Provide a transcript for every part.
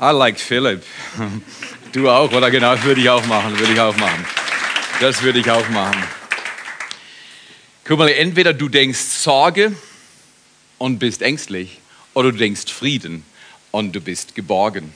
I like Philip. Du auch, oder? Genau, würde ich auch machen, würde ich auch machen. Das würde ich auch machen. Guck mal, entweder du denkst Sorge und bist ängstlich oder du denkst Frieden und du bist geborgen.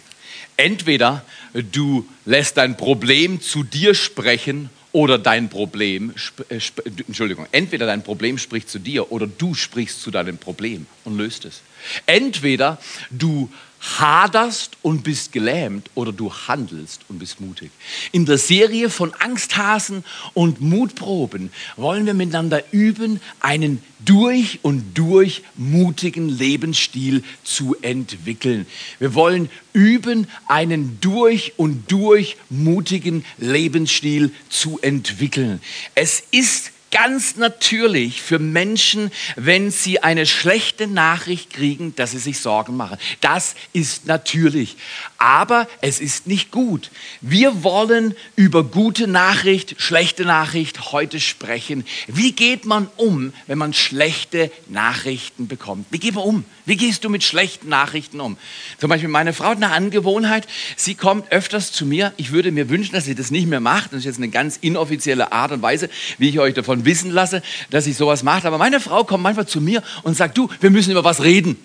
Entweder du lässt dein Problem zu dir sprechen oder dein Problem, äh, Entschuldigung, entweder dein Problem spricht zu dir oder du sprichst zu deinem Problem und löst es. Entweder du haderst und bist gelähmt oder du handelst und bist mutig. In der Serie von Angsthasen und Mutproben wollen wir miteinander üben, einen durch und durch mutigen Lebensstil zu entwickeln. Wir wollen üben, einen durch und durch mutigen Lebensstil zu entwickeln. Es ist ganz natürlich für Menschen, wenn sie eine schlechte Nachricht kriegen, dass sie sich Sorgen machen. Das ist natürlich. Aber es ist nicht gut. Wir wollen über gute Nachricht, schlechte Nachricht heute sprechen. Wie geht man um, wenn man schlechte Nachrichten bekommt? Wie geht man um? Wie gehst du mit schlechten Nachrichten um? Zum Beispiel meine Frau hat eine Angewohnheit. Sie kommt öfters zu mir. Ich würde mir wünschen, dass sie das nicht mehr macht. Das ist jetzt eine ganz inoffizielle Art und Weise, wie ich euch davon wissen lasse, dass ich sowas mache. Aber meine Frau kommt manchmal zu mir und sagt, du, wir müssen über was reden.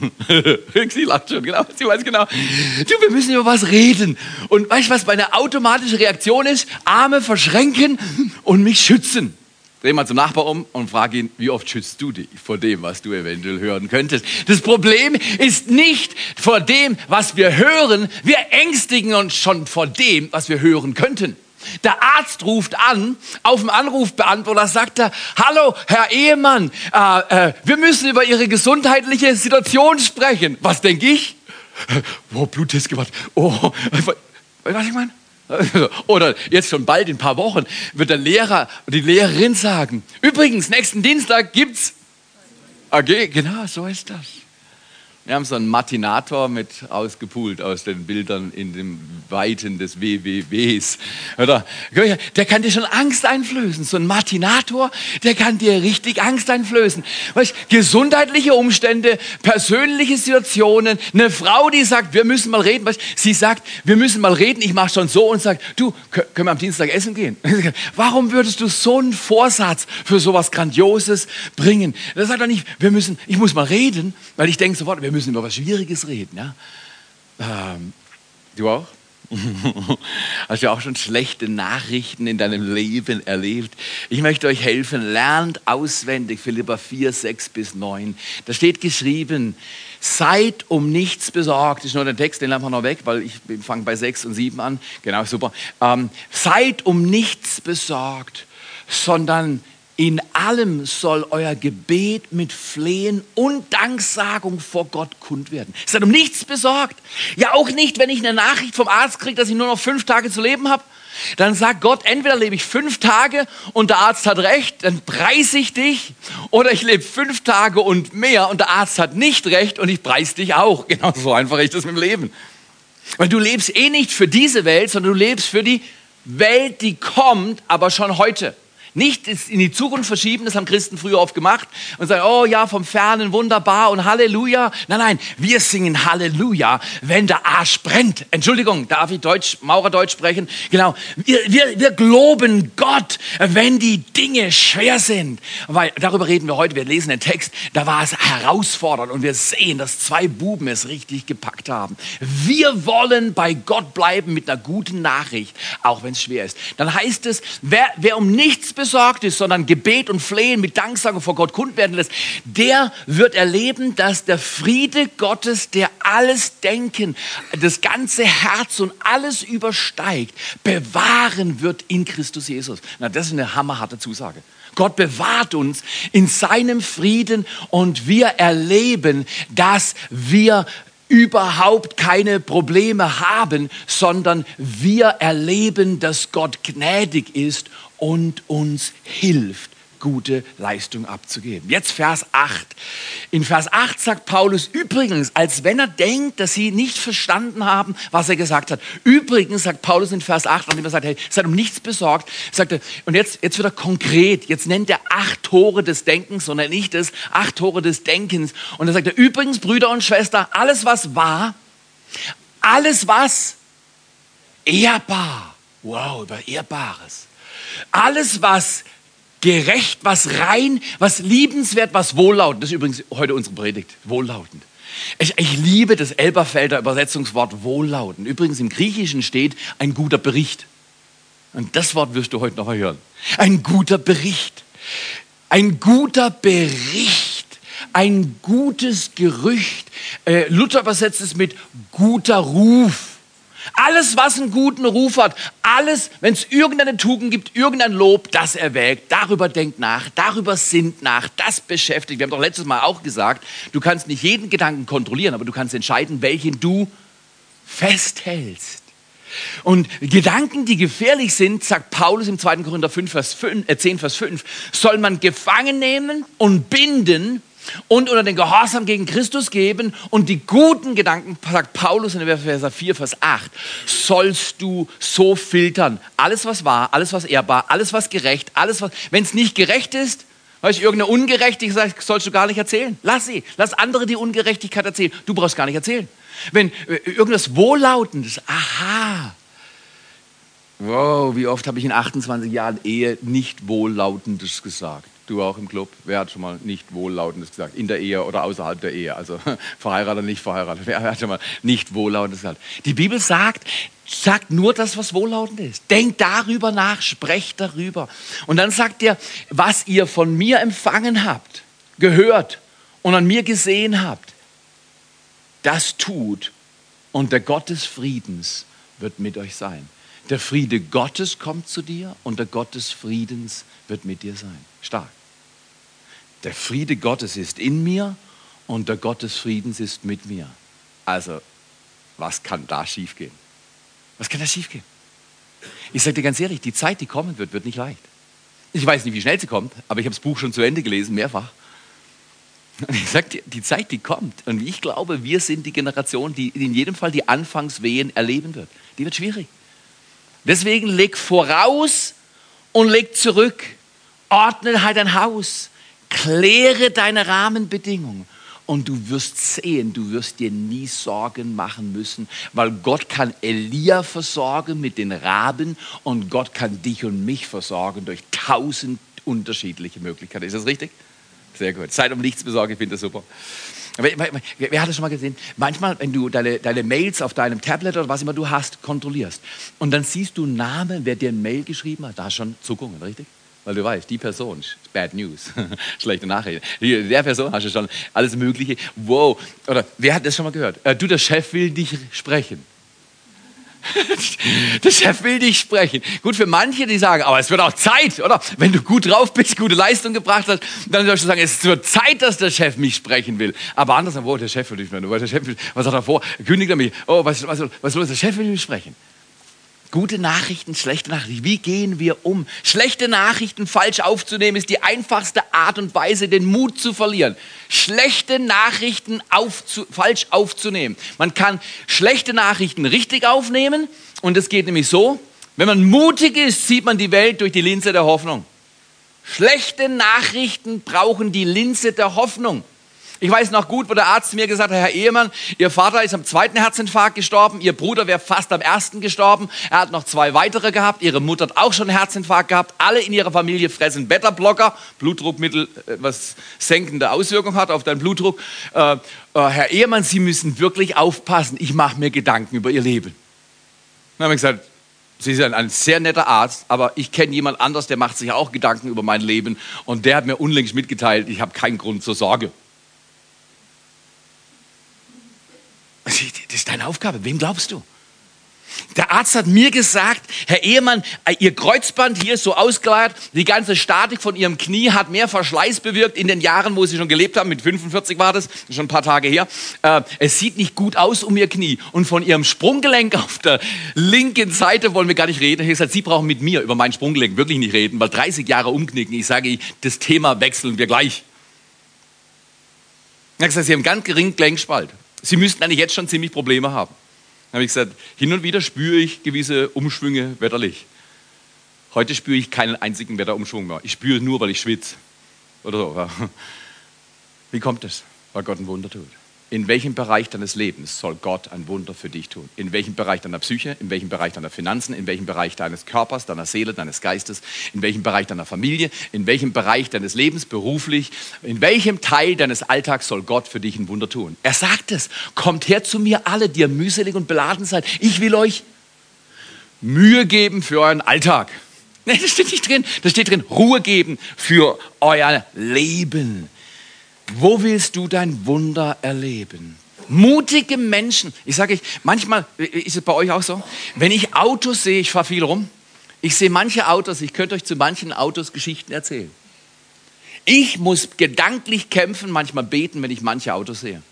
sie lacht schon, genau. Sie weiß genau. Du, wir müssen über was reden. Und weißt du, was meine automatische Reaktion ist? Arme verschränken und mich schützen. Dreh mal zum Nachbar um und frage ihn, wie oft schützt du dich vor dem, was du eventuell hören könntest? Das Problem ist nicht vor dem, was wir hören. Wir ängstigen uns schon vor dem, was wir hören könnten. Der Arzt ruft an, auf dem Anrufbeantworter sagt er, hallo, Herr Ehemann, äh, äh, wir müssen über Ihre gesundheitliche Situation sprechen. Was denke ich? Oh, Bluttest gemacht. Oh, was ich meine? Oder jetzt schon bald in ein paar Wochen wird der Lehrer und die Lehrerin sagen, übrigens, nächsten Dienstag gibt's AG. Genau, so ist das. Wir haben so einen Matinator mit ausgepult aus den Bildern in den Weiten des WWWs. Oder? Der kann dir schon Angst einflößen. So ein Matinator, der kann dir richtig Angst einflößen. Weißt, gesundheitliche Umstände, persönliche Situationen, eine Frau, die sagt, wir müssen mal reden. Weißt, sie sagt, wir müssen mal reden. Ich mache schon so und sagt, du, können wir am Dienstag essen gehen? Warum würdest du so einen Vorsatz für sowas Grandioses bringen? Da sagt er nicht, wir müssen, ich muss mal reden, weil ich denke sofort, wir wir müssen über was Schwieriges reden. Ja? Ähm, du auch? Hast du auch schon schlechte Nachrichten in deinem Leben erlebt? Ich möchte euch helfen. Lernt auswendig Philippa 4, 6 bis 9. Da steht geschrieben, seid um nichts besorgt. Das ist nur der Text, den lassen wir noch weg, weil ich fange bei 6 und 7 an. Genau, super. Ähm, seid um nichts besorgt, sondern in allem soll euer Gebet mit Flehen und Danksagung vor Gott kund werden. Seid um nichts besorgt. Ja, auch nicht, wenn ich eine Nachricht vom Arzt kriege, dass ich nur noch fünf Tage zu leben habe. Dann sagt Gott, entweder lebe ich fünf Tage und der Arzt hat recht, dann preise ich dich, oder ich lebe fünf Tage und mehr und der Arzt hat nicht recht und ich preise dich auch. Genau so einfach ist das mit dem Leben. Weil du lebst eh nicht für diese Welt, sondern du lebst für die Welt, die kommt, aber schon heute. Nicht in die Zukunft verschieben, das haben Christen früher oft gemacht und sagen, oh ja, vom Fernen wunderbar und Halleluja. Nein, nein, wir singen Halleluja, wenn der Arsch brennt. Entschuldigung, darf ich Deutsch, Maurerdeutsch sprechen? Genau, wir, wir, wir globen Gott, wenn die Dinge schwer sind. Weil darüber reden wir heute, wir lesen den Text, da war es herausfordernd und wir sehen, dass zwei Buben es richtig gepackt haben. Wir wollen bei Gott bleiben mit einer guten Nachricht, auch wenn es schwer ist. Dann heißt es, wer, wer um nichts besorgt ist, sondern Gebet und Flehen mit Danksagung vor Gott kund werden lässt, der wird erleben, dass der Friede Gottes, der alles Denken, das ganze Herz und alles übersteigt, bewahren wird in Christus Jesus. Na, das ist eine hammerharte Zusage. Gott bewahrt uns in seinem Frieden und wir erleben, dass wir überhaupt keine Probleme haben, sondern wir erleben, dass Gott gnädig ist und uns hilft, gute Leistung abzugeben. Jetzt Vers 8. In Vers 8 sagt Paulus übrigens, als wenn er denkt, dass sie nicht verstanden haben, was er gesagt hat. Übrigens sagt Paulus in Vers 8, nachdem er sagt, hey, seid um nichts besorgt, sagt er, und jetzt, jetzt wird er konkret, jetzt nennt er acht Tore des Denkens, sondern nicht das, acht Tore des Denkens. Und er sagt er, übrigens, Brüder und Schwestern, alles was wahr, Alles was ehrbar, wow, über Ehrbares. Alles was gerecht, was rein, was liebenswert, was wohllautend. Das ist übrigens heute unsere Predigt, wohllautend. Ich, ich, liebe das Elberfelder Übersetzungswort wohllautend. Übrigens im Griechischen steht ein guter Bericht. Und das Wort wirst du heute noch hören. Ein guter Bericht. Ein guter Bericht. Ein gutes Gerücht. Äh, Luther übersetzt es mit guter Ruf. Alles, was einen guten Ruf hat, alles, wenn es irgendeine Tugend gibt, irgendein Lob, das erwägt, darüber denkt nach, darüber sinnt nach, das beschäftigt. Wir haben doch letztes Mal auch gesagt, du kannst nicht jeden Gedanken kontrollieren, aber du kannst entscheiden, welchen du festhältst. Und Gedanken, die gefährlich sind, sagt Paulus im 2. Korinther 5, Vers 5, äh 10, Vers 5, soll man gefangen nehmen und binden und unter den Gehorsam gegen Christus geben und die guten Gedanken, sagt Paulus in Vers 4, Vers 8, sollst du so filtern. Alles, was wahr, alles, was ehrbar, alles, was gerecht, alles, was, wenn es nicht gerecht ist, Weißt du, irgendeine Ungerechtigkeit sollst du gar nicht erzählen. Lass sie. Lass andere die Ungerechtigkeit erzählen. Du brauchst gar nicht erzählen. Wenn äh, irgendwas Wohllautendes, aha. Wow, wie oft habe ich in 28 Jahren Ehe nicht Wohllautendes gesagt? Du auch im Club? Wer hat schon mal nicht Wohllautendes gesagt? In der Ehe oder außerhalb der Ehe? Also verheiratet, nicht verheiratet. Wer hat schon mal nicht Wohllautendes gesagt? Die Bibel sagt, sagt nur das, was wohllautend ist. Denkt darüber nach, sprecht darüber. Und dann sagt er, was ihr von mir empfangen habt, gehört und an mir gesehen habt, das tut und der Gott des Friedens wird mit euch sein. Der Friede Gottes kommt zu dir und der Gott des Friedens wird mit dir sein. Stark. Der Friede Gottes ist in mir und der Gott des Friedens ist mit mir. Also, was kann da schiefgehen? Was kann da schiefgehen? Ich sage dir ganz ehrlich, die Zeit, die kommen wird, wird nicht leicht. Ich weiß nicht, wie schnell sie kommt, aber ich habe das Buch schon zu Ende gelesen, mehrfach. Und ich sage dir, die Zeit, die kommt. Und ich glaube, wir sind die Generation, die in jedem Fall die Anfangswehen erleben wird. Die wird schwierig. Deswegen leg voraus und leg zurück. Ordne halt dein Haus. Kläre deine Rahmenbedingungen. Und du wirst sehen, du wirst dir nie Sorgen machen müssen, weil Gott kann Elia versorgen mit den Raben und Gott kann dich und mich versorgen durch tausend unterschiedliche Möglichkeiten. Ist das richtig? Sehr gut. Zeit um nichts besorgen, ich finde das super. Wer, hat das schon mal gesehen? Manchmal, wenn du deine, deine, Mails auf deinem Tablet oder was immer du hast, kontrollierst und dann siehst du Namen, wer dir ein Mail geschrieben hat, da hast schon Zuckungen, richtig? Weil du weißt, die Person, bad news, schlechte Nachricht. Der Person hast du schon alles Mögliche. Wow. Oder wer hat das schon mal gehört? Äh, du, der Chef will dich sprechen. Der Chef will dich sprechen. Gut für manche, die sagen, aber es wird auch Zeit, oder? Wenn du gut drauf bist, gute Leistung gebracht hast, dann sollst du sagen, es wird Zeit, dass der Chef mich sprechen will. Aber anders, wo der Chef will dich sprechen. Was hat er vor? Kündigt er mich? Oh, was, was, was los? Der Chef will mich sprechen. Gute Nachrichten, schlechte Nachrichten. Wie gehen wir um? Schlechte Nachrichten falsch aufzunehmen ist die einfachste Art und Weise, den Mut zu verlieren. Schlechte Nachrichten aufzu falsch aufzunehmen. Man kann schlechte Nachrichten richtig aufnehmen und es geht nämlich so, wenn man mutig ist, sieht man die Welt durch die Linse der Hoffnung. Schlechte Nachrichten brauchen die Linse der Hoffnung. Ich weiß noch gut, wo der Arzt mir gesagt hat, Herr Ehemann, Ihr Vater ist am zweiten Herzinfarkt gestorben, Ihr Bruder wäre fast am ersten gestorben, er hat noch zwei weitere gehabt, Ihre Mutter hat auch schon einen Herzinfarkt gehabt, alle in Ihrer Familie fressen Beta-Blocker, Blutdruckmittel, äh, was senkende Auswirkungen hat auf deinen Blutdruck. Äh, äh, Herr Ehemann, Sie müssen wirklich aufpassen, ich mache mir Gedanken über Ihr Leben. Dann habe ich gesagt, Sie sind ein sehr netter Arzt, aber ich kenne jemand anders, der macht sich auch Gedanken über mein Leben und der hat mir unlängst mitgeteilt, ich habe keinen Grund zur Sorge. Das ist deine Aufgabe. Wem glaubst du? Der Arzt hat mir gesagt, Herr Ehemann, äh, Ihr Kreuzband hier ist so ausgeleiert, die ganze Statik von Ihrem Knie hat mehr Verschleiß bewirkt in den Jahren, wo Sie schon gelebt haben. Mit 45 war das, schon ein paar Tage her. Äh, es sieht nicht gut aus um Ihr Knie. Und von Ihrem Sprunggelenk auf der linken Seite wollen wir gar nicht reden. Er hat gesagt, Sie brauchen mit mir über mein Sprunggelenk wirklich nicht reden, weil 30 Jahre umknicken. Ich sage, das Thema wechseln wir gleich. Er hat gesagt, Sie haben ganz geringen Gelenkspalt. Sie müssten eigentlich jetzt schon ziemlich Probleme haben. Dann habe ich gesagt, hin und wieder spüre ich gewisse Umschwünge wetterlich. Heute spüre ich keinen einzigen Wetterumschwung mehr. Ich spüre nur, weil ich schwitze. Oder so. Wie kommt es? Weil Gott ein Wunder tut. In welchem Bereich deines Lebens soll Gott ein Wunder für dich tun? In welchem Bereich deiner Psyche, in welchem Bereich deiner Finanzen, in welchem Bereich deines Körpers, deiner Seele, deines Geistes, in welchem Bereich deiner Familie, in welchem Bereich deines Lebens beruflich, in welchem Teil deines Alltags soll Gott für dich ein Wunder tun? Er sagt es, kommt her zu mir alle, die ihr mühselig und beladen seid. Ich will euch Mühe geben für euren Alltag. Nee, das steht nicht drin. Das steht drin, Ruhe geben für euer Leben. Wo willst du dein Wunder erleben? Mutige Menschen. Ich sage euch, manchmal ist es bei euch auch so, wenn ich Autos sehe, ich fahre viel rum, ich sehe manche Autos, ich könnte euch zu manchen Autos Geschichten erzählen. Ich muss gedanklich kämpfen, manchmal beten, wenn ich manche Autos sehe.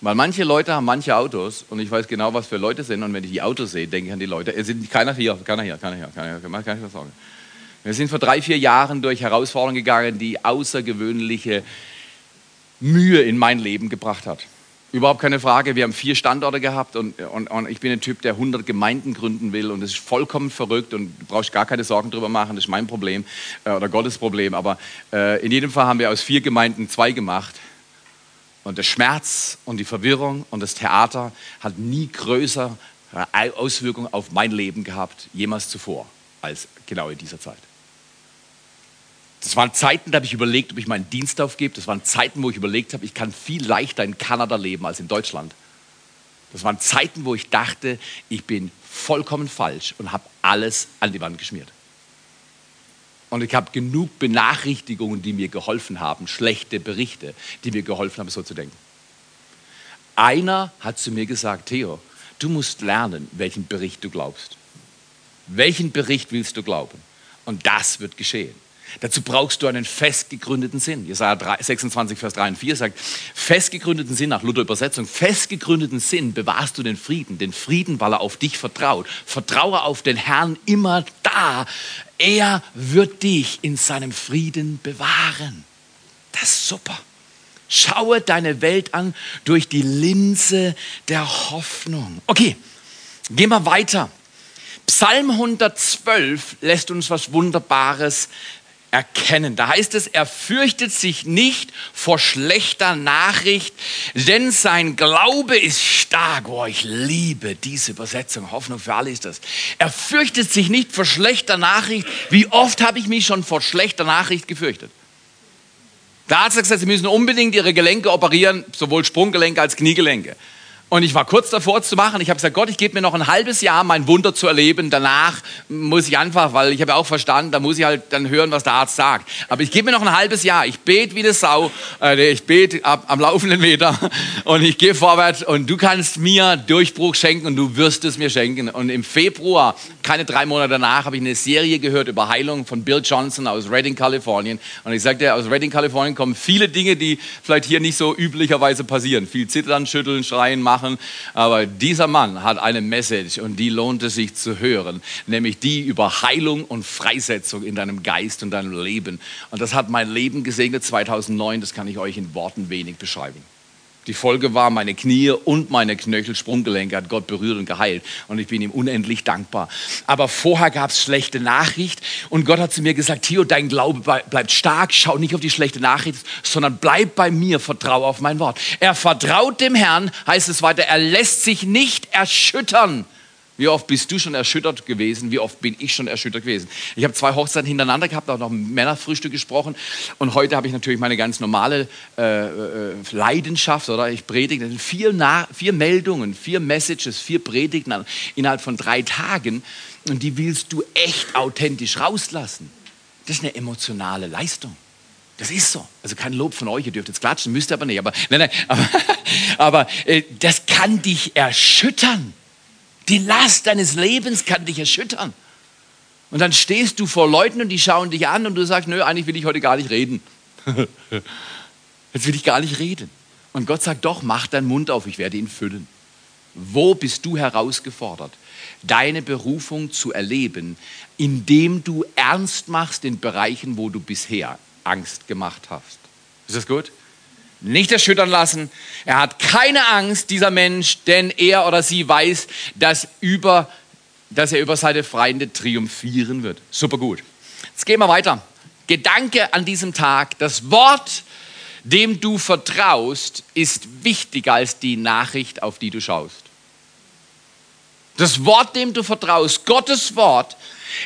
Weil manche Leute haben manche Autos und ich weiß genau, was für Leute sind. Und wenn ich die Autos sehe, denke ich an die Leute. Es sind keiner hier, keiner hier, keiner hier, keiner hier, ich was sagen. Wir sind vor drei, vier Jahren durch Herausforderungen gegangen, die außergewöhnliche Mühe in mein Leben gebracht hat. Überhaupt keine Frage. Wir haben vier Standorte gehabt und, und, und, ich bin ein Typ, der 100 Gemeinden gründen will und das ist vollkommen verrückt und du brauchst gar keine Sorgen drüber machen. Das ist mein Problem äh, oder Gottes Problem. Aber äh, in jedem Fall haben wir aus vier Gemeinden zwei gemacht. Und der Schmerz und die Verwirrung und das Theater hat nie größere Auswirkungen auf mein Leben gehabt, jemals zuvor, als genau in dieser Zeit. Das waren Zeiten, da habe ich überlegt, ob ich meinen Dienst aufgebe. Das waren Zeiten, wo ich überlegt habe, ich kann viel leichter in Kanada leben als in Deutschland. Das waren Zeiten, wo ich dachte, ich bin vollkommen falsch und habe alles an die Wand geschmiert. Und ich habe genug Benachrichtigungen, die mir geholfen haben, schlechte Berichte, die mir geholfen haben, so zu denken. Einer hat zu mir gesagt, Theo, du musst lernen, welchen Bericht du glaubst. Welchen Bericht willst du glauben? Und das wird geschehen. Dazu brauchst du einen festgegründeten Sinn. Jesaja 26, Vers 3 und 4 sagt, festgegründeten Sinn nach Luther Übersetzung, festgegründeten Sinn bewahrst du den Frieden, den Frieden, weil er auf dich vertraut. Vertraue auf den Herrn immer da. Er wird dich in seinem Frieden bewahren. Das ist super. Schaue deine Welt an durch die Linse der Hoffnung. Okay, gehen wir weiter. Psalm 112 lässt uns was Wunderbares erkennen. Da heißt es, er fürchtet sich nicht vor schlechter Nachricht, denn sein Glaube ist stark. Oh, ich liebe diese Übersetzung. Hoffnung für alle ist das. Er fürchtet sich nicht vor schlechter Nachricht. Wie oft habe ich mich schon vor schlechter Nachricht gefürchtet? Der Arzt hat gesagt, Sie müssen unbedingt Ihre Gelenke operieren, sowohl Sprunggelenke als Kniegelenke. Und ich war kurz davor zu machen. Ich habe gesagt, Gott, ich gebe mir noch ein halbes Jahr, mein Wunder zu erleben. Danach muss ich einfach, weil ich habe ja auch verstanden, da muss ich halt dann hören, was der Arzt sagt. Aber ich gebe mir noch ein halbes Jahr. Ich bete wie eine Sau. Äh, ich bete am laufenden Meter und ich gehe vorwärts und du kannst mir Durchbruch schenken und du wirst es mir schenken. Und im Februar, keine drei Monate danach, habe ich eine Serie gehört über Heilung von Bill Johnson aus Redding, Kalifornien. Und ich sagte, aus Redding, Kalifornien kommen viele Dinge, die vielleicht hier nicht so üblicherweise passieren. Viel zittern, schütteln, schreien, machen. Aber dieser Mann hat eine Message und die lohnt es sich zu hören, nämlich die über Heilung und Freisetzung in deinem Geist und deinem Leben. Und das hat mein Leben gesegnet 2009, das kann ich euch in Worten wenig beschreiben. Die Folge war, meine Knie und meine Knöchel, Sprunggelenke hat Gott berührt und geheilt. Und ich bin ihm unendlich dankbar. Aber vorher gab es schlechte Nachricht. Und Gott hat zu mir gesagt, Theo, dein Glaube bleibt stark. Schau nicht auf die schlechte Nachricht, sondern bleib bei mir. Vertraue auf mein Wort. Er vertraut dem Herrn, heißt es weiter. Er lässt sich nicht erschüttern. Wie oft bist du schon erschüttert gewesen? Wie oft bin ich schon erschüttert gewesen? Ich habe zwei Hochzeiten hintereinander gehabt, auch noch Männerfrühstück gesprochen. Und heute habe ich natürlich meine ganz normale äh, äh, Leidenschaft, oder? Ich predige vier, vier Meldungen, vier Messages, vier Predigten innerhalb von drei Tagen. Und die willst du echt authentisch rauslassen. Das ist eine emotionale Leistung. Das ist so. Also kein Lob von euch, ihr dürft jetzt klatschen, müsst ihr aber nicht. Aber, nein, nein, aber, aber äh, das kann dich erschüttern. Die Last deines Lebens kann dich erschüttern. Und dann stehst du vor Leuten und die schauen dich an und du sagst, nö, eigentlich will ich heute gar nicht reden. Jetzt will ich gar nicht reden. Und Gott sagt, doch, mach deinen Mund auf, ich werde ihn füllen. Wo bist du herausgefordert, deine Berufung zu erleben, indem du ernst machst in Bereichen, wo du bisher Angst gemacht hast? Ist das gut? Nicht erschüttern lassen. Er hat keine Angst, dieser Mensch, denn er oder sie weiß, dass, über, dass er über seine Freunde triumphieren wird. Super gut. Jetzt gehen wir weiter. Gedanke an diesem Tag, das Wort dem du vertraust, ist wichtiger als die Nachricht, auf die du schaust. Das Wort, dem du vertraust, Gottes Wort,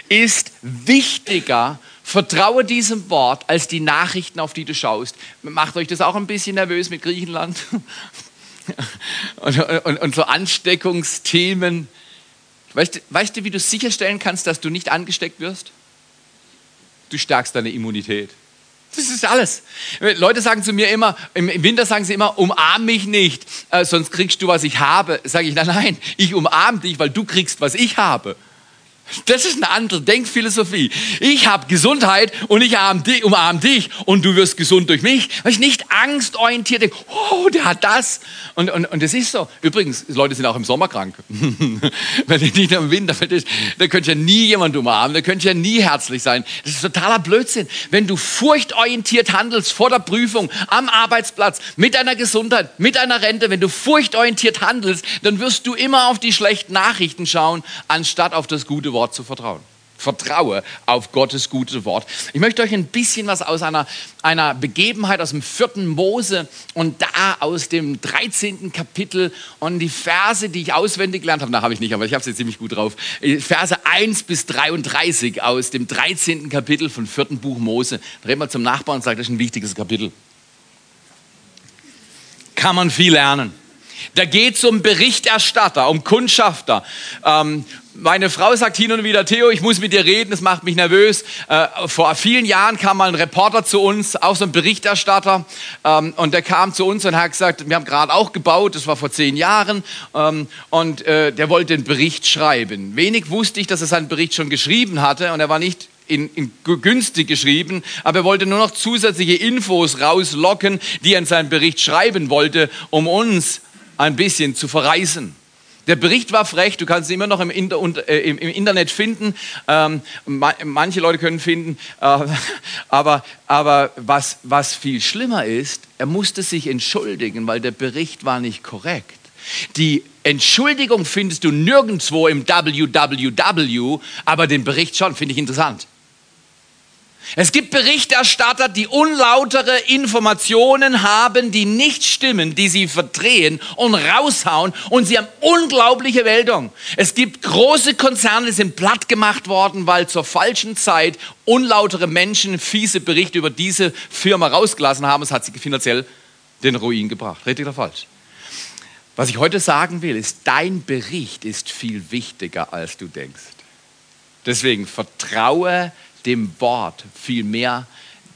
ist wichtiger. Vertraue diesem Wort als die Nachrichten, auf die du schaust. Macht euch das auch ein bisschen nervös mit Griechenland? und, und, und so Ansteckungsthemen. Weißt, weißt du, wie du sicherstellen kannst, dass du nicht angesteckt wirst? Du stärkst deine Immunität. Das ist alles. Leute sagen zu mir immer, im Winter sagen sie immer, umarm mich nicht, äh, sonst kriegst du, was ich habe. Sage ich, nein, nein, ich umarm dich, weil du kriegst, was ich habe. Das ist eine andere Denkphilosophie. Ich habe Gesundheit und ich umarme dich und du wirst gesund durch mich, weil ich nicht angstorientiert denke, oh, der hat das. Und, und, und das ist so. Übrigens, Leute sind auch im Sommer krank. Wenn ich nicht im Winter ist, da könnte ja nie jemand umarmen, da könnte ja nie herzlich sein. Das ist totaler Blödsinn. Wenn du furchtorientiert handelst vor der Prüfung, am Arbeitsplatz, mit deiner Gesundheit, mit deiner Rente, wenn du furchtorientiert handelst, dann wirst du immer auf die schlechten Nachrichten schauen, anstatt auf das gute Wort. Wort zu vertrauen. Vertraue auf Gottes gute Wort. Ich möchte euch ein bisschen was aus einer, einer Begebenheit aus dem vierten Mose und da aus dem 13. Kapitel und die Verse, die ich auswendig gelernt habe, da habe ich nicht, aber ich habe sie ziemlich gut drauf. Verse 1 bis 33 aus dem 13. Kapitel von vierten Buch Mose. Drehen wir zum Nachbarn und sagen, das ist ein wichtiges Kapitel. Kann man viel lernen. Da geht es um Berichterstatter, um Kundschafter. Ähm, meine Frau sagt hin und wieder, Theo, ich muss mit dir reden, das macht mich nervös. Äh, vor vielen Jahren kam mal ein Reporter zu uns, auch so ein Berichterstatter, ähm, und der kam zu uns und hat gesagt, wir haben gerade auch gebaut, das war vor zehn Jahren, ähm, und äh, der wollte einen Bericht schreiben. Wenig wusste ich, dass er seinen Bericht schon geschrieben hatte, und er war nicht in, in, günstig geschrieben, aber er wollte nur noch zusätzliche Infos rauslocken, die er in seinem Bericht schreiben wollte, um uns ein bisschen zu verreisen. Der Bericht war frech, du kannst ihn immer noch im, Inter äh, im, im Internet finden. Ähm, ma manche Leute können finden. Äh, aber aber was, was viel schlimmer ist, er musste sich entschuldigen, weil der Bericht war nicht korrekt. Die Entschuldigung findest du nirgendwo im WWW, aber den Bericht schon, finde ich interessant. Es gibt Berichterstatter, die unlautere Informationen haben, die nicht stimmen, die sie verdrehen und raushauen und sie haben unglaubliche Meldung. Es gibt große Konzerne, die sind platt gemacht worden, weil zur falschen Zeit unlautere Menschen fiese Berichte über diese Firma rausgelassen haben. Es hat sie finanziell den Ruin gebracht. Richtig oder falsch? Was ich heute sagen will, ist, dein Bericht ist viel wichtiger, als du denkst. Deswegen vertraue dem Wort vielmehr.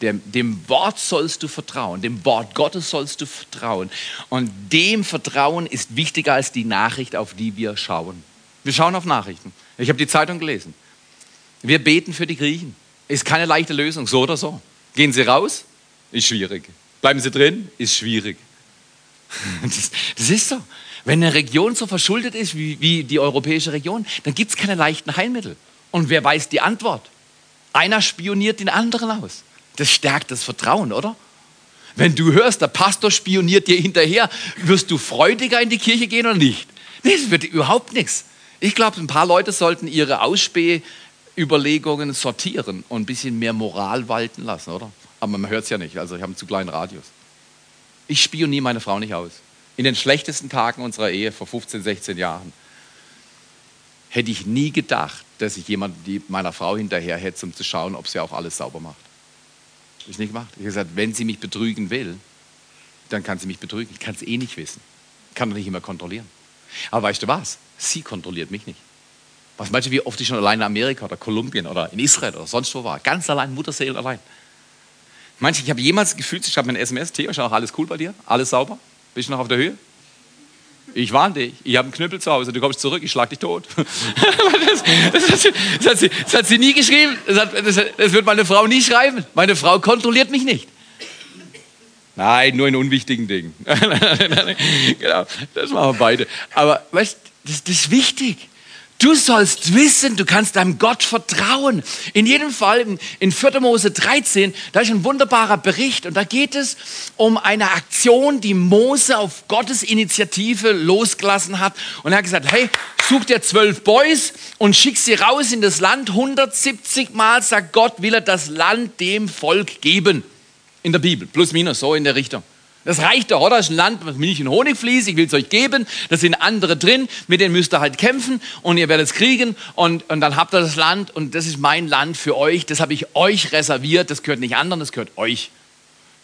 Dem, dem Wort sollst du vertrauen, dem Wort Gottes sollst du vertrauen. Und dem Vertrauen ist wichtiger als die Nachricht, auf die wir schauen. Wir schauen auf Nachrichten. Ich habe die Zeitung gelesen. Wir beten für die Griechen. Ist keine leichte Lösung, so oder so. Gehen sie raus? Ist schwierig. Bleiben sie drin? Ist schwierig. Das, das ist so. Wenn eine Region so verschuldet ist wie, wie die europäische Region, dann gibt es keine leichten Heilmittel. Und wer weiß die Antwort? Einer spioniert den anderen aus. Das stärkt das Vertrauen, oder? Wenn du hörst, der Pastor spioniert dir hinterher, wirst du freudiger in die Kirche gehen oder nicht? Nee, das wird überhaupt nichts. Ich glaube, ein paar Leute sollten ihre Ausspähüberlegungen sortieren und ein bisschen mehr Moral walten lassen, oder? Aber man hört es ja nicht, also ich habe einen zu kleinen Radius. Ich spioniere meine Frau nicht aus. In den schlechtesten Tagen unserer Ehe vor 15, 16 Jahren hätte ich nie gedacht, dass ich jemanden meiner Frau hinterher hätte, um zu schauen, ob sie auch alles sauber macht. Habe ich nicht gemacht. Ich habe gesagt, wenn sie mich betrügen will, dann kann sie mich betrügen. Ich kann es eh nicht wissen. Ich kann doch nicht immer kontrollieren. Aber weißt du was? Sie kontrolliert mich nicht. Was meinst du, wie oft ich schon allein in Amerika oder Kolumbien oder in Israel oder sonst wo war? Ganz allein, Mutterseelen allein. Du, ich habe jemals gefühlt, ich habe mein SMS, Theo, ist auch alles cool bei dir? Alles sauber? Bist du noch auf der Höhe? Ich warne dich, ich habe einen Knüppel zu Hause, du kommst zurück, ich schlag dich tot. das, das, das, hat sie, das, hat sie, nie geschrieben, hat, das, wird meine Frau nie schreiben. Meine Frau kontrolliert mich nicht. Nein, nur in unwichtigen Dingen. genau, das machen wir beide. Aber weißt, das ist wichtig. Du sollst wissen, du kannst deinem Gott vertrauen. In jedem Fall in 4. Mose 13, da ist ein wunderbarer Bericht und da geht es um eine Aktion, die Mose auf Gottes Initiative losgelassen hat. Und er hat gesagt, hey, such dir zwölf Boys und schick sie raus in das Land. 170 Mal sagt Gott, will er das Land dem Volk geben. in der Bibel, plus minus, so in der Richtung. Das reicht doch, oder? Das ist ein Land, was Milch und Honig fließt. Ich will es euch geben. Da sind andere drin, mit denen müsst ihr halt kämpfen und ihr werdet es kriegen und, und dann habt ihr das Land und das ist mein Land für euch. Das habe ich euch reserviert. Das gehört nicht anderen, das gehört euch.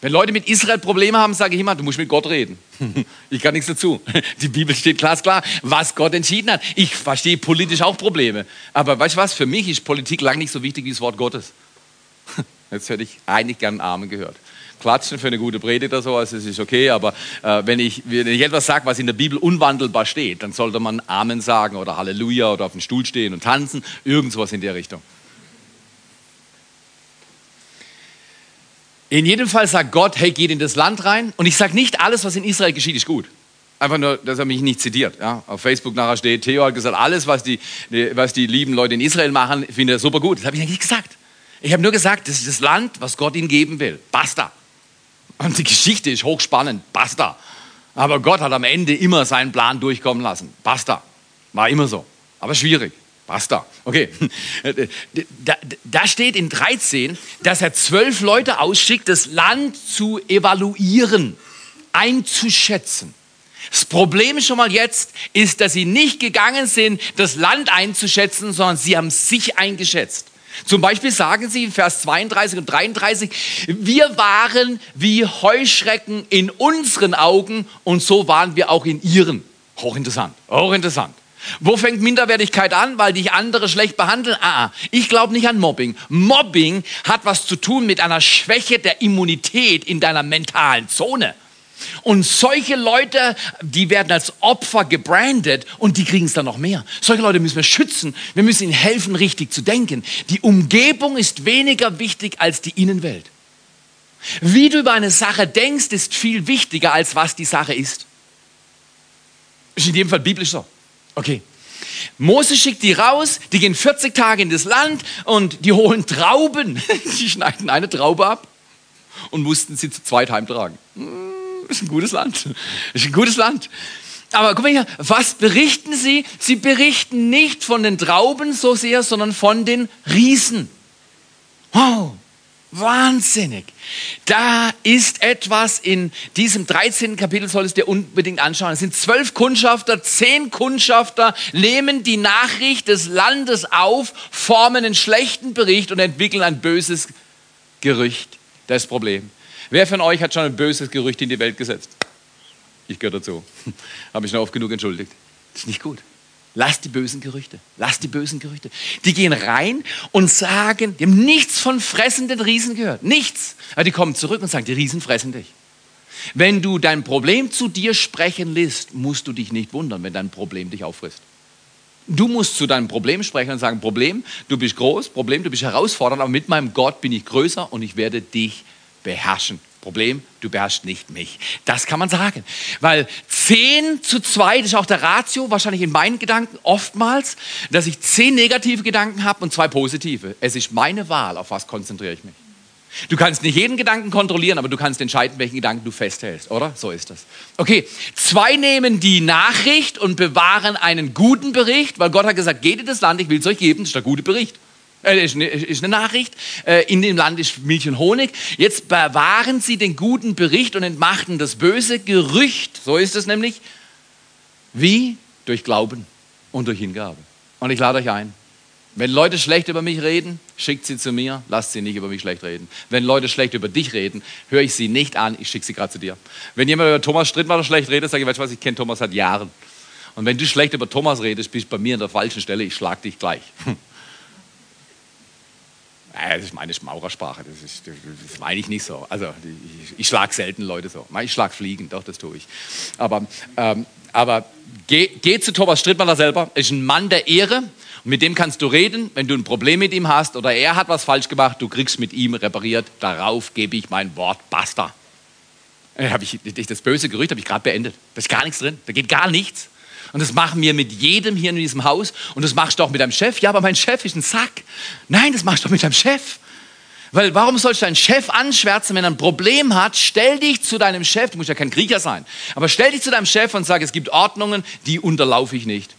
Wenn Leute mit Israel Probleme haben, sage ich immer, du musst mit Gott reden. Ich kann nichts dazu. Die Bibel steht glasklar, was Gott entschieden hat. Ich verstehe politisch auch Probleme. Aber weißt du was? Für mich ist Politik lang nicht so wichtig wie das Wort Gottes. Jetzt hätte ich eigentlich gern Amen gehört klatschen für eine gute Predigt oder sowas, das ist okay, aber äh, wenn, ich, wenn ich etwas sage, was in der Bibel unwandelbar steht, dann sollte man Amen sagen oder Halleluja oder auf dem Stuhl stehen und tanzen, irgendwas in der Richtung. In jedem Fall sagt Gott, hey, geht in das Land rein. Und ich sage nicht, alles, was in Israel geschieht, ist gut. Einfach nur, dass er mich nicht zitiert. Ja? Auf Facebook nachher steht, Theo hat gesagt, alles, was die, was die lieben Leute in Israel machen, finde er super gut. Das habe ich nicht gesagt. Ich habe nur gesagt, das ist das Land, was Gott ihnen geben will. Basta. Und die Geschichte ist hochspannend. Basta. Aber Gott hat am Ende immer seinen Plan durchkommen lassen. Basta. War immer so. Aber schwierig. Basta. Okay. Da, da, steht in 13, dass er zwölf Leute ausschickt, das Land zu evaluieren, einzuschätzen. Das Problem schon mal jetzt ist, dass sie nicht gegangen sind, das Land einzuschätzen, sondern sie haben sich eingeschätzt. Zum Beispiel sagen sie in Vers 32 und 33, wir waren wie Heuschrecken in unseren Augen und so waren wir auch in ihren. Hochinteressant, hochinteressant. Wo fängt Minderwertigkeit an? Weil dich andere schlecht behandeln? Ah, ah, ich glaube nicht an Mobbing. Mobbing hat was zu tun mit einer Schwäche der Immunität in deiner mentalen Zone. Und solche Leute, die werden als Opfer gebrandet und die kriegen es dann noch mehr. Solche Leute müssen wir schützen. Wir müssen ihnen helfen, richtig zu denken. Die Umgebung ist weniger wichtig als die Innenwelt. Wie du über eine Sache denkst, ist viel wichtiger, als was die Sache ist. Ist in jedem Fall biblisch so. Okay. Mose schickt die raus, die gehen 40 Tage in das Land und die holen Trauben. Die schneiden eine Traube ab und mussten sie zu zweit heimtragen. Hm ist ein gutes Land. Ist ein gutes Land. Aber guck mal hier, was berichten sie? Sie berichten nicht von den Trauben so sehr, sondern von den Riesen. Wow, wahnsinnig. Da ist etwas in diesem 13. Kapitel, solltest du dir unbedingt anschauen. Es sind zwölf Kundschafter, zehn Kundschafter nehmen die Nachricht des Landes auf, formen einen schlechten Bericht und entwickeln ein böses Gerücht. Das Problem. Wer von euch hat schon ein böses Gerücht in die Welt gesetzt? Ich gehöre dazu. Habe mich schon oft genug entschuldigt. Das ist nicht gut. Lass die bösen Gerüchte. Lass die bösen Gerüchte. Die gehen rein und sagen, die haben nichts von fressenden Riesen gehört. Nichts. Aber die kommen zurück und sagen, die Riesen fressen dich. Wenn du dein Problem zu dir sprechen lässt, musst du dich nicht wundern, wenn dein Problem dich auffrisst. Du musst zu deinem Problem sprechen und sagen, Problem, du bist groß, Problem, du bist herausfordernd, aber mit meinem Gott bin ich größer und ich werde dich beherrschen. Problem, du beherrschst nicht mich. Das kann man sagen. Weil 10 zu 2, das ist auch der Ratio, wahrscheinlich in meinen Gedanken oftmals, dass ich 10 negative Gedanken habe und zwei positive. Es ist meine Wahl, auf was konzentriere ich mich. Du kannst nicht jeden Gedanken kontrollieren, aber du kannst entscheiden, welchen Gedanken du festhältst, oder? So ist das. Okay, zwei nehmen die Nachricht und bewahren einen guten Bericht, weil Gott hat gesagt, geht in das Land, ich will es euch geben, das ist der gute Bericht. Äh, ist, eine, ist eine Nachricht. Äh, in dem Land ist Milch und Honig. Jetzt bewahren sie den guten Bericht und entmachten das böse Gerücht. So ist es nämlich. Wie? Durch Glauben und durch Hingabe. Und ich lade euch ein. Wenn Leute schlecht über mich reden, schickt sie zu mir, lasst sie nicht über mich schlecht reden. Wenn Leute schlecht über dich reden, höre ich sie nicht an, ich schicke sie gerade zu dir. Wenn jemand über Thomas Strittmatter schlecht redet, sage ich, weißt du was, ich kenne Thomas seit Jahren. Und wenn du schlecht über Thomas redest, bist du bei mir an der falschen Stelle, ich schlag dich gleich. Äh, das ist meine Maurersprache, das, ist, das meine ich nicht so. Also ich, ich schlage selten Leute so. Ich schlage Fliegen, doch, das tue ich. Aber, ähm, aber geh, geh zu Thomas Strittmaller selber, ist ein Mann der Ehre. Und mit dem kannst du reden, wenn du ein Problem mit ihm hast oder er hat was falsch gemacht, du kriegst mit ihm repariert. Darauf gebe ich mein Wort, basta. Äh, das böse Gerücht habe ich gerade beendet. Da ist gar nichts drin, da geht gar nichts. Und das machen wir mit jedem hier in diesem Haus. Und das machst du auch mit deinem Chef. Ja, aber mein Chef ist ein Sack. Nein, das machst du auch mit deinem Chef. Weil warum sollst du deinen Chef anschwärzen, wenn er ein Problem hat? Stell dich zu deinem Chef, du musst ja kein Krieger sein, aber stell dich zu deinem Chef und sag, es gibt Ordnungen, die unterlaufe ich nicht.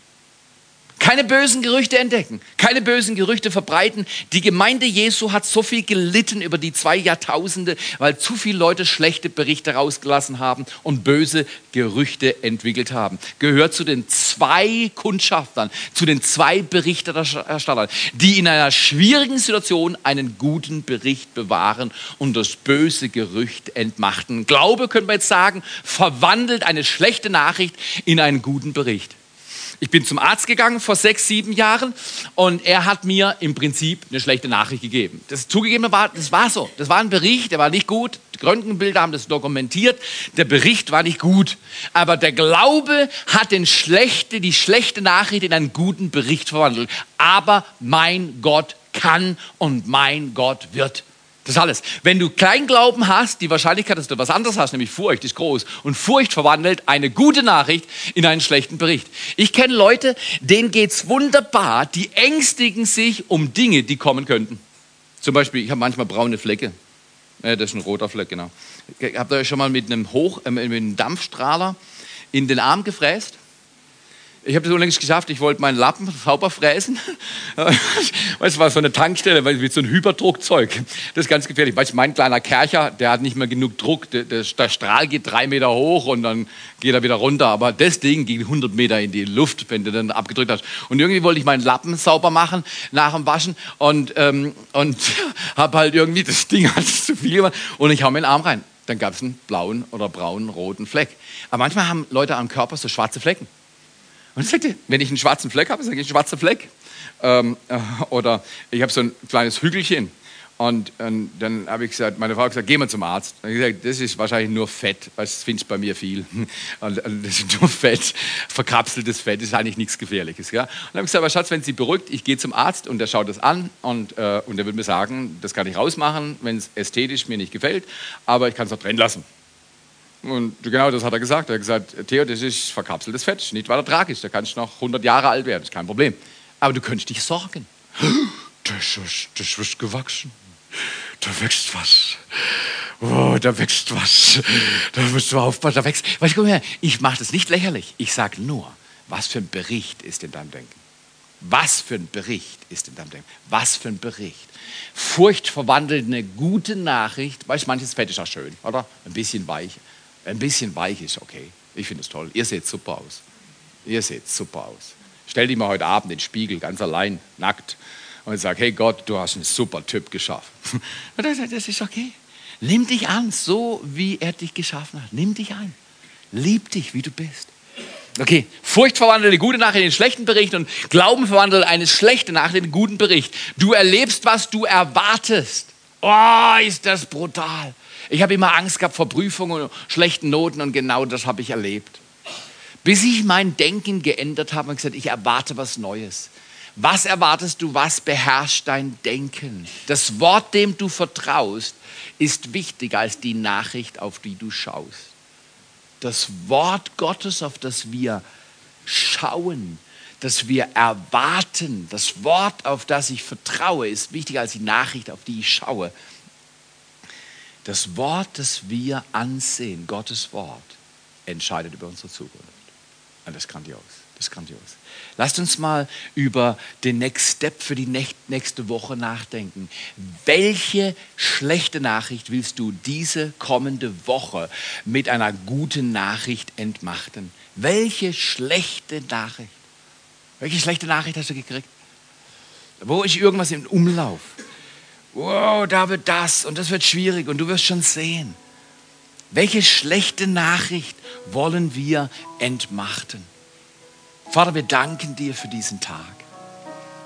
Keine bösen Gerüchte entdecken, keine bösen Gerüchte verbreiten. Die Gemeinde Jesu hat so viel gelitten über die zwei Jahrtausende, weil zu viele Leute schlechte Berichte rausgelassen haben und böse Gerüchte entwickelt haben. Gehört zu den zwei Kundschaftern, zu den zwei Berichterstattern, die in einer schwierigen Situation einen guten Bericht bewahren und das böse Gerücht entmachten. Glaube, können wir jetzt sagen, verwandelt eine schlechte Nachricht in einen guten Bericht. Ich bin zum Arzt gegangen vor sechs, sieben Jahren und er hat mir im Prinzip eine schlechte Nachricht gegeben. Das zugegeben war, das war so. Das war ein Bericht, der war nicht gut. Die Röntgenbilder haben das dokumentiert. Der Bericht war nicht gut. Aber der Glaube hat den schlechte, die schlechte Nachricht in einen guten Bericht verwandelt. Aber mein Gott kann und mein Gott wird. Das alles. Wenn du Kleinglauben hast, die Wahrscheinlichkeit, dass du was anderes hast, nämlich Furcht, ist groß. Und Furcht verwandelt eine gute Nachricht in einen schlechten Bericht. Ich kenne Leute, denen geht es wunderbar, die ängstigen sich um Dinge, die kommen könnten. Zum Beispiel, ich habe manchmal braune Flecke. Ja, das ist ein roter Fleck, genau. Habt ihr euch schon mal mit einem, Hoch, äh, mit einem Dampfstrahler in den Arm gefräst? Ich habe das unlängst geschafft, ich wollte meinen Lappen sauber fräsen. weißt du, war so eine Tankstelle mit so einem Hyperdruckzeug. Das ist ganz gefährlich. Weißt du, mein kleiner Kercher, der hat nicht mehr genug Druck. Der, der, der, Strahl geht drei Meter hoch und dann geht er wieder runter. Aber das Ding ging 100 Meter in die Luft, wenn du dann abgedrückt hast. Und irgendwie wollte ich meinen Lappen sauber machen nach dem Waschen und, ähm, und habe halt irgendwie das Ding hat zu viel gemacht und ich hau mir den Arm rein. Dann gab es einen blauen oder braunen, roten Fleck. Aber manchmal haben Leute am Körper so schwarze Flecken. Und ich sagte, wenn ich einen schwarzen Fleck habe, sage ich, schwarzer Fleck. Ähm, äh, oder ich habe so ein kleines Hügelchen. Und, und dann habe ich gesagt, meine Frau hat gesagt, geh mal zum Arzt. Und ich gesagt, das ist wahrscheinlich nur Fett, weil das findest bei mir viel. Und, und, das ist nur Fett, verkapseltes Fett, das ist eigentlich nichts Gefährliches. Ja? Und dann habe ich gesagt, aber Schatz, wenn Sie beruhigt, ich gehe zum Arzt und der schaut das an und, äh, und der wird mir sagen, das kann ich rausmachen, wenn es ästhetisch mir nicht gefällt, aber ich kann es auch drin lassen. Und genau das hat er gesagt. Er hat gesagt, Theo, das ist verkapseltes Fett, nicht weiter tragisch. Da kannst du noch 100 Jahre alt werden, das ist kein Problem. Aber du könntest dich sorgen. Das ist, das ist gewachsen. Da wächst was. Oh, da wächst was. Da musst du aufpassen, da wächst. Weißt du, komm her, ich mache das nicht lächerlich. Ich sage nur, was für ein Bericht ist in deinem Denken. Was für ein Bericht ist in deinem Denken. Was für ein Bericht. Furcht verwandelt eine gute Nachricht. Weißt du, manches Fett ist auch schön, oder? Ein bisschen weich. Ein bisschen weich ist okay. Ich finde es toll. Ihr seht super aus. Ihr seht super aus. Stell dich mal heute Abend in den Spiegel, ganz allein, nackt, und sag, hey Gott, du hast einen super Typ geschaffen. Das ist okay. Nimm dich an, so wie er dich geschaffen hat. Nimm dich an. Lieb dich, wie du bist. Okay, Furcht verwandelt eine gute Nachricht in einen schlechten Bericht und Glauben verwandelt eine schlechte Nachricht in einen guten Bericht. Du erlebst, was du erwartest. Oh, ist das brutal. Ich habe immer Angst gehabt vor Prüfungen und schlechten Noten und genau das habe ich erlebt. Bis ich mein Denken geändert habe und gesagt, ich erwarte was Neues. Was erwartest du? Was beherrscht dein Denken? Das Wort, dem du vertraust, ist wichtiger als die Nachricht, auf die du schaust. Das Wort Gottes, auf das wir schauen, das wir erwarten, das Wort, auf das ich vertraue, ist wichtiger als die Nachricht, auf die ich schaue. Das Wort, das wir ansehen, Gottes Wort, entscheidet über unsere Zukunft. Und das ist grandios. Das ist grandios. Lasst uns mal über den Next Step für die nächste Woche nachdenken. Welche schlechte Nachricht willst du diese kommende Woche mit einer guten Nachricht entmachten? Welche schlechte Nachricht? Welche schlechte Nachricht hast du gekriegt? Wo ist irgendwas im Umlauf? Wow, da wird das und das wird schwierig und du wirst schon sehen. Welche schlechte Nachricht wollen wir entmachten? Vater, wir danken dir für diesen Tag.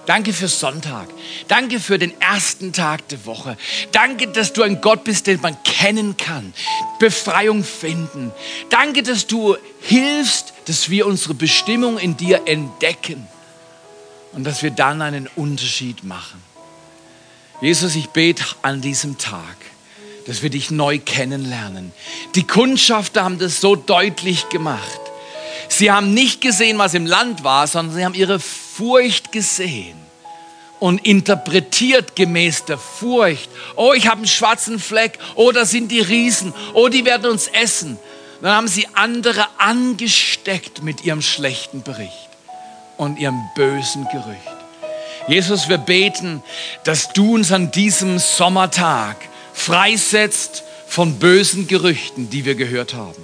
Danke für Sonntag. Danke für den ersten Tag der Woche. Danke, dass du ein Gott bist, den man kennen kann. Befreiung finden. Danke, dass du hilfst, dass wir unsere Bestimmung in dir entdecken und dass wir dann einen Unterschied machen. Jesus, ich bete an diesem Tag, dass wir dich neu kennenlernen. Die Kundschafter haben das so deutlich gemacht. Sie haben nicht gesehen, was im Land war, sondern sie haben ihre Furcht gesehen und interpretiert gemäß der Furcht. Oh, ich habe einen schwarzen Fleck. Oh, da sind die Riesen. Oh, die werden uns essen. Dann haben sie andere angesteckt mit ihrem schlechten Bericht. und ihrem bösen Gerücht. Jesus, wir beten, dass du uns an diesem Sommertag freisetzt von bösen Gerüchten, die wir gehört haben,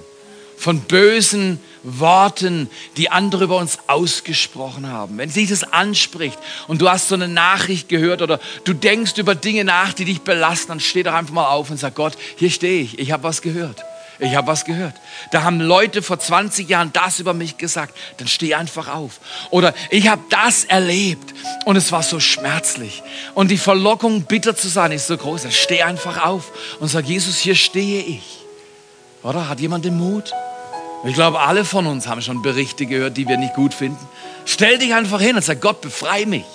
von bösen Worten, die andere über uns ausgesprochen haben. Wenn sich das anspricht und du hast so eine Nachricht gehört oder du denkst über Dinge nach, die dich belasten, dann steh doch einfach mal auf und sag Gott, hier stehe ich, ich habe was gehört. Ich habe was gehört. Da haben Leute vor 20 Jahren das über mich gesagt. Dann steh einfach auf. Oder ich habe das erlebt und es war so schmerzlich. Und die Verlockung, bitter zu sein, ist so groß. Dann steh einfach auf und sag, Jesus, hier stehe ich. Oder? Hat jemand den Mut? Ich glaube, alle von uns haben schon Berichte gehört, die wir nicht gut finden. Stell dich einfach hin und sag, Gott, befreie mich.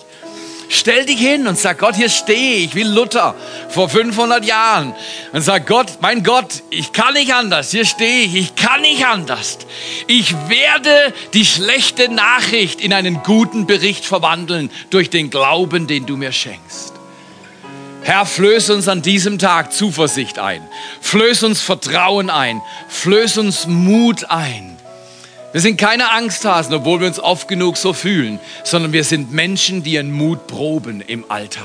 Stell dich hin und sag, Gott, hier stehe ich, wie Luther vor 500 Jahren. Und sag, Gott, mein Gott, ich kann nicht anders. Hier stehe ich, ich kann nicht anders. Ich werde die schlechte Nachricht in einen guten Bericht verwandeln durch den Glauben, den du mir schenkst. Herr, flöß uns an diesem Tag Zuversicht ein. Flöß uns Vertrauen ein. Flöß uns Mut ein. Wir sind keine Angsthasen, obwohl wir uns oft genug so fühlen, sondern wir sind Menschen, die ihren Mut proben im Alltag.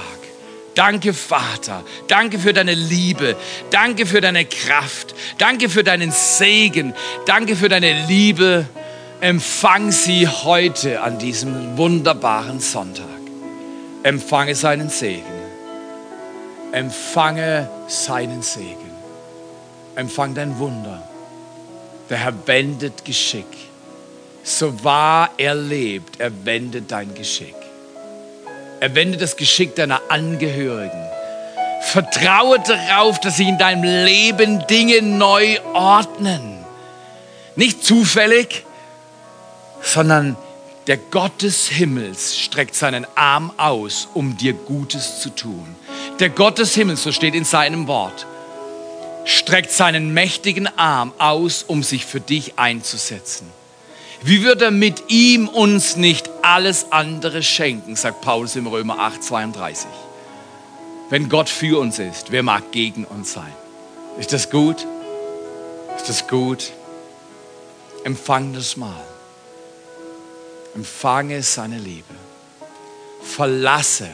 Danke, Vater. Danke für deine Liebe. Danke für deine Kraft. Danke für deinen Segen. Danke für deine Liebe. Empfang sie heute an diesem wunderbaren Sonntag. Empfange seinen Segen. Empfange seinen Segen. Empfang dein Wunder. Der Herr wendet Geschick so wahr er lebt, er wendet dein Geschick. Er wendet das Geschick deiner Angehörigen. Vertraue darauf, dass sich in deinem Leben Dinge neu ordnen. Nicht zufällig, sondern der Gott des Himmels streckt seinen Arm aus, um dir Gutes zu tun. Der Gott des Himmels, so steht in seinem Wort, streckt seinen mächtigen Arm aus, um sich für dich einzusetzen. Wie wird er mit ihm uns nicht alles andere schenken, sagt Paulus im Römer 8, 32. Wenn Gott für uns ist, wer mag gegen uns sein? Ist das gut? Ist das gut? Empfang das mal. Empfange seine Liebe. Verlasse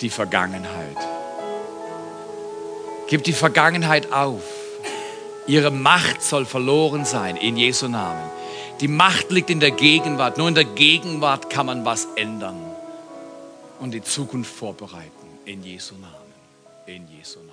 die Vergangenheit. Gib die Vergangenheit auf. Ihre Macht soll verloren sein in Jesu Namen. Die Macht liegt in der Gegenwart. Nur in der Gegenwart kann man was ändern und die Zukunft vorbereiten. In Jesu Namen. In Jesu Namen.